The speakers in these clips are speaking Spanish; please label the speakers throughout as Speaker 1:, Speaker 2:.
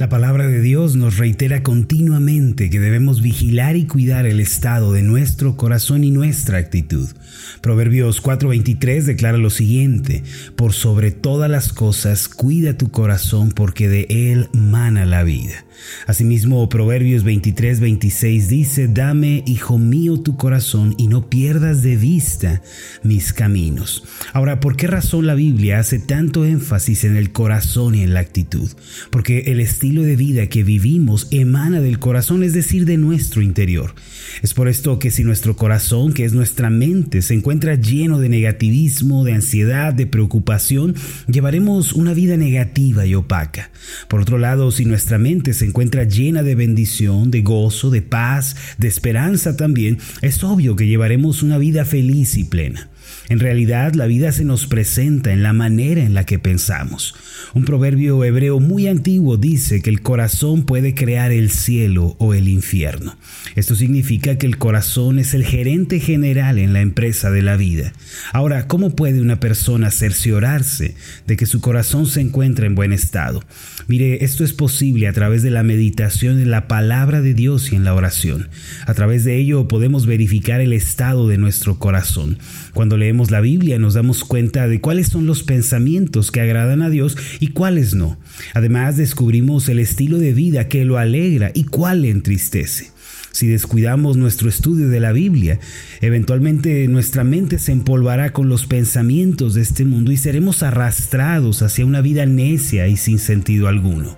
Speaker 1: La palabra de Dios nos reitera continuamente que debemos vigilar y cuidar el estado de nuestro corazón y nuestra actitud. Proverbios 4:23 declara lo siguiente, por sobre todas las cosas cuida tu corazón porque de él mana la vida. Asimismo, Proverbios 23:26 dice, dame, hijo mío, tu corazón y no pierdas de vista mis caminos. Ahora, ¿por qué razón la Biblia hace tanto énfasis en el corazón y en la actitud? Porque el estilo de vida que vivimos emana del corazón, es decir, de nuestro interior. Es por esto que si nuestro corazón, que es nuestra mente, se encuentra lleno de negativismo, de ansiedad, de preocupación, llevaremos una vida negativa y opaca. Por otro lado, si nuestra mente se encuentra llena de bendición, de gozo, de paz, de esperanza también, es obvio que llevaremos una vida feliz y plena. En realidad, la vida se nos presenta en la manera en la que pensamos. Un proverbio hebreo muy antiguo dice que el corazón puede crear el cielo o el infierno. Esto significa que el corazón es el gerente general en la empresa de la vida. Ahora, ¿cómo puede una persona cerciorarse de que su corazón se encuentra en buen estado? Mire, esto es posible a través de la meditación en la palabra de Dios y en la oración. A través de ello podemos verificar el estado de nuestro corazón. Cuando leemos la Biblia nos damos cuenta de cuáles son los pensamientos que agradan a Dios y cuáles no. Además descubrimos el estilo de vida que lo alegra y cuál le entristece. Si descuidamos nuestro estudio de la Biblia, eventualmente nuestra mente se empolvará con los pensamientos de este mundo y seremos arrastrados hacia una vida necia y sin sentido alguno.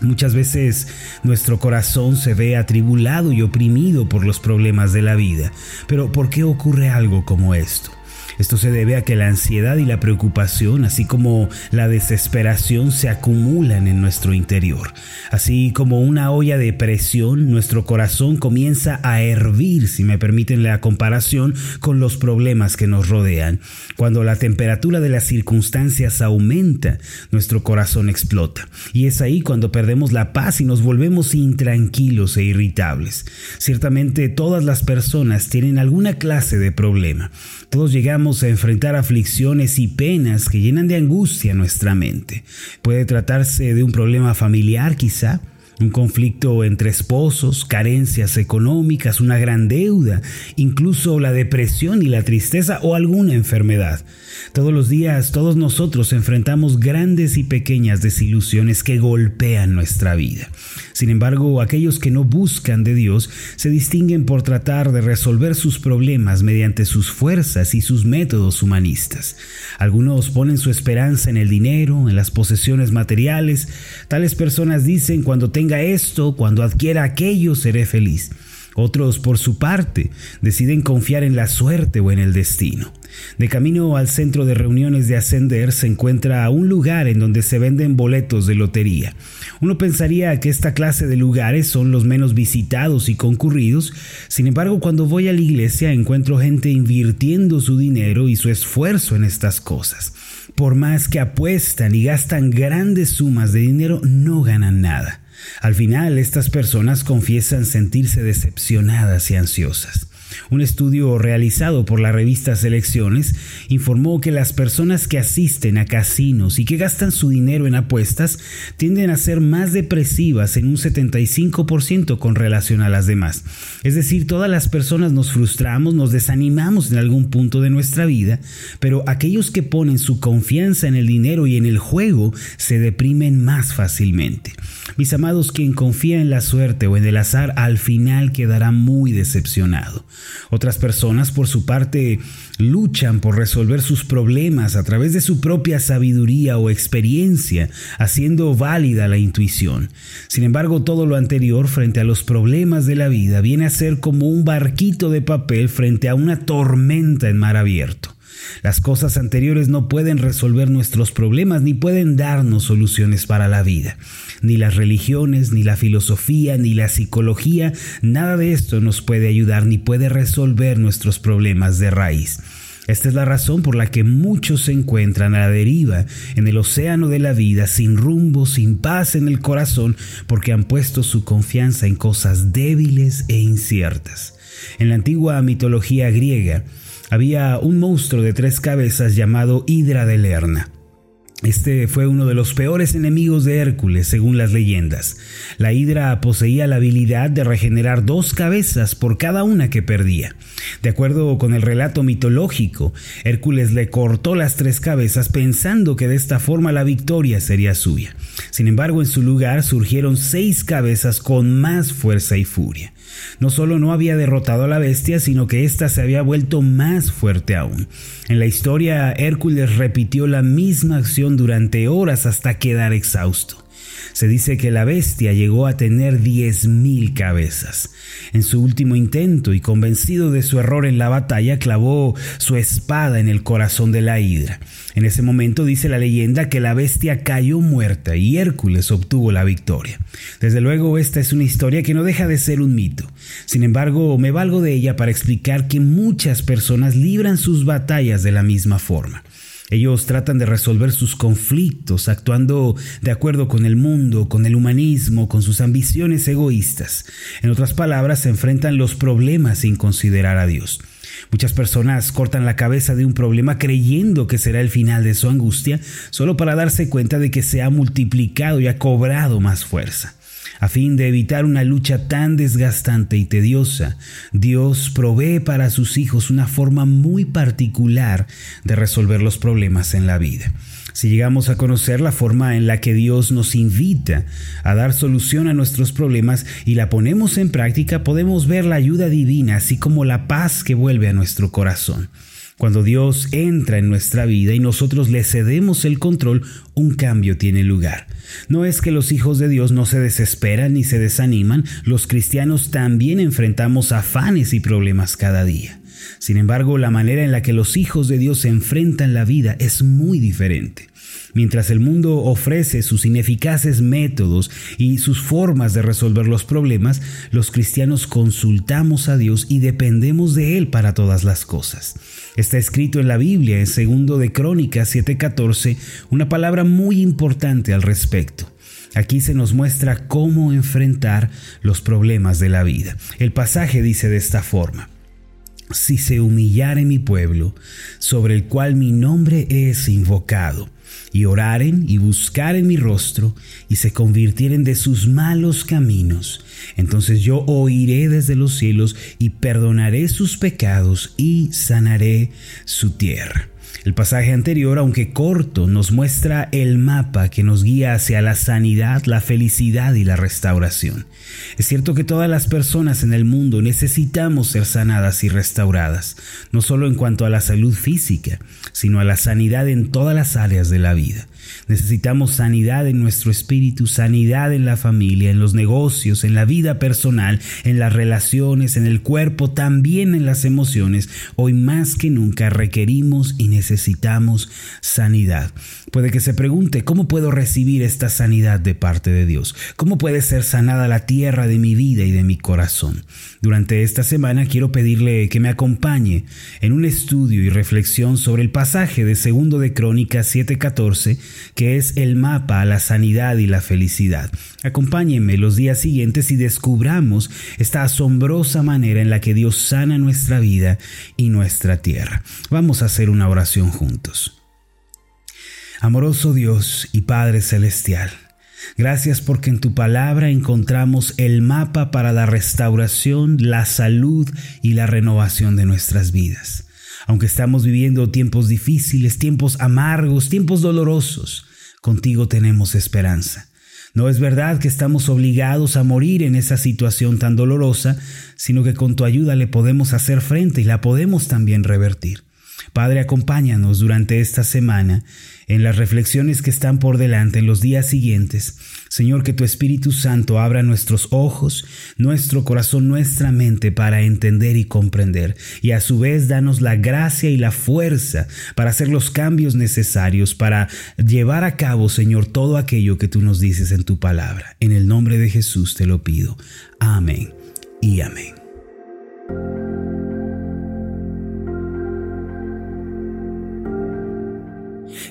Speaker 1: Muchas veces nuestro corazón se ve atribulado y oprimido por los problemas de la vida, pero ¿por qué ocurre algo como esto? Esto se debe a que la ansiedad y la preocupación, así como la desesperación, se acumulan en nuestro interior. Así como una olla de presión, nuestro corazón comienza a hervir, si me permiten la comparación, con los problemas que nos rodean. Cuando la temperatura de las circunstancias aumenta, nuestro corazón explota. Y es ahí cuando perdemos la paz y nos volvemos intranquilos e irritables. Ciertamente todas las personas tienen alguna clase de problema. Todos llegamos a enfrentar aflicciones y penas que llenan de angustia nuestra mente. Puede tratarse de un problema familiar quizá, un conflicto entre esposos, carencias económicas, una gran deuda, incluso la depresión y la tristeza o alguna enfermedad. Todos los días, todos nosotros enfrentamos grandes y pequeñas desilusiones que golpean nuestra vida. Sin embargo, aquellos que no buscan de Dios se distinguen por tratar de resolver sus problemas mediante sus fuerzas y sus métodos humanistas. Algunos ponen su esperanza en el dinero, en las posesiones materiales. Tales personas dicen cuando tenga esto, cuando adquiera aquello, seré feliz. Otros, por su parte, deciden confiar en la suerte o en el destino. De camino al centro de reuniones de Ascender se encuentra un lugar en donde se venden boletos de lotería. Uno pensaría que esta clase de lugares son los menos visitados y concurridos, sin embargo cuando voy a la iglesia encuentro gente invirtiendo su dinero y su esfuerzo en estas cosas. Por más que apuestan y gastan grandes sumas de dinero, no ganan nada. Al final, estas personas confiesan sentirse decepcionadas y ansiosas. Un estudio realizado por la revista Selecciones informó que las personas que asisten a casinos y que gastan su dinero en apuestas tienden a ser más depresivas en un 75% con relación a las demás. Es decir, todas las personas nos frustramos, nos desanimamos en algún punto de nuestra vida, pero aquellos que ponen su confianza en el dinero y en el juego se deprimen más fácilmente. Mis amados, quien confía en la suerte o en el azar al final quedará muy decepcionado. Otras personas, por su parte, luchan por resolver sus problemas a través de su propia sabiduría o experiencia, haciendo válida la intuición. Sin embargo, todo lo anterior frente a los problemas de la vida viene a ser como un barquito de papel frente a una tormenta en mar abierto. Las cosas anteriores no pueden resolver nuestros problemas ni pueden darnos soluciones para la vida. Ni las religiones, ni la filosofía, ni la psicología, nada de esto nos puede ayudar ni puede resolver nuestros problemas de raíz. Esta es la razón por la que muchos se encuentran a la deriva en el océano de la vida, sin rumbo, sin paz en el corazón, porque han puesto su confianza en cosas débiles e inciertas. En la antigua mitología griega, había un monstruo de tres cabezas llamado Hidra de Lerna. Este fue uno de los peores enemigos de Hércules, según las leyendas. La hidra poseía la habilidad de regenerar dos cabezas por cada una que perdía. De acuerdo con el relato mitológico, Hércules le cortó las tres cabezas pensando que de esta forma la victoria sería suya. Sin embargo, en su lugar surgieron seis cabezas con más fuerza y furia. No solo no había derrotado a la bestia, sino que ésta se había vuelto más fuerte aún. En la historia, Hércules repitió la misma acción durante horas hasta quedar exhausto. Se dice que la bestia llegó a tener diez mil cabezas. En su último intento y convencido de su error en la batalla, clavó su espada en el corazón de la hidra. En ese momento dice la leyenda que la bestia cayó muerta y Hércules obtuvo la victoria. Desde luego esta es una historia que no deja de ser un mito. Sin embargo, me valgo de ella para explicar que muchas personas libran sus batallas de la misma forma. Ellos tratan de resolver sus conflictos actuando de acuerdo con el mundo, con el humanismo, con sus ambiciones egoístas. En otras palabras, se enfrentan los problemas sin considerar a Dios. Muchas personas cortan la cabeza de un problema creyendo que será el final de su angustia, solo para darse cuenta de que se ha multiplicado y ha cobrado más fuerza. A fin de evitar una lucha tan desgastante y tediosa, Dios provee para sus hijos una forma muy particular de resolver los problemas en la vida. Si llegamos a conocer la forma en la que Dios nos invita a dar solución a nuestros problemas y la ponemos en práctica, podemos ver la ayuda divina, así como la paz que vuelve a nuestro corazón. Cuando Dios entra en nuestra vida y nosotros le cedemos el control, un cambio tiene lugar. No es que los hijos de Dios no se desesperan ni se desaniman, los cristianos también enfrentamos afanes y problemas cada día. Sin embargo, la manera en la que los hijos de Dios se enfrentan la vida es muy diferente. Mientras el mundo ofrece sus ineficaces métodos y sus formas de resolver los problemas, los cristianos consultamos a Dios y dependemos de Él para todas las cosas. Está escrito en la Biblia, en segundo de Crónicas 7:14, una palabra muy importante al respecto. Aquí se nos muestra cómo enfrentar los problemas de la vida. El pasaje dice de esta forma: Si se humillare mi pueblo, sobre el cual mi nombre es invocado, y oraren y buscaren mi rostro y se convirtieren de sus malos caminos, entonces yo oiré desde los cielos y perdonaré sus pecados y sanaré su tierra. El pasaje anterior, aunque corto, nos muestra el mapa que nos guía hacia la sanidad, la felicidad y la restauración. Es cierto que todas las personas en el mundo necesitamos ser sanadas y restauradas, no solo en cuanto a la salud física, sino a la sanidad en todas las áreas de la vida. Necesitamos sanidad en nuestro espíritu, sanidad en la familia, en los negocios, en la vida personal, en las relaciones, en el cuerpo, también en las emociones. Hoy más que nunca requerimos y necesitamos sanidad. Puede que se pregunte, ¿cómo puedo recibir esta sanidad de parte de Dios? ¿Cómo puede ser sanada la tierra de mi vida y de mi corazón? Durante esta semana quiero pedirle que me acompañe en un estudio y reflexión sobre el pasaje de segundo de Crónicas 7:14 que es el mapa a la sanidad y la felicidad. Acompáñenme los días siguientes y descubramos esta asombrosa manera en la que Dios sana nuestra vida y nuestra tierra. Vamos a hacer una oración juntos. Amoroso Dios y Padre Celestial, Gracias porque en tu palabra encontramos el mapa para la restauración, la salud y la renovación de nuestras vidas. Aunque estamos viviendo tiempos difíciles, tiempos amargos, tiempos dolorosos, contigo tenemos esperanza. No es verdad que estamos obligados a morir en esa situación tan dolorosa, sino que con tu ayuda le podemos hacer frente y la podemos también revertir. Padre, acompáñanos durante esta semana en las reflexiones que están por delante en los días siguientes. Señor, que tu Espíritu Santo abra nuestros ojos, nuestro corazón, nuestra mente para entender y comprender. Y a su vez danos la gracia y la fuerza para hacer los cambios necesarios, para llevar a cabo, Señor, todo aquello que tú nos dices en tu palabra. En el nombre de Jesús te lo pido. Amén y amén.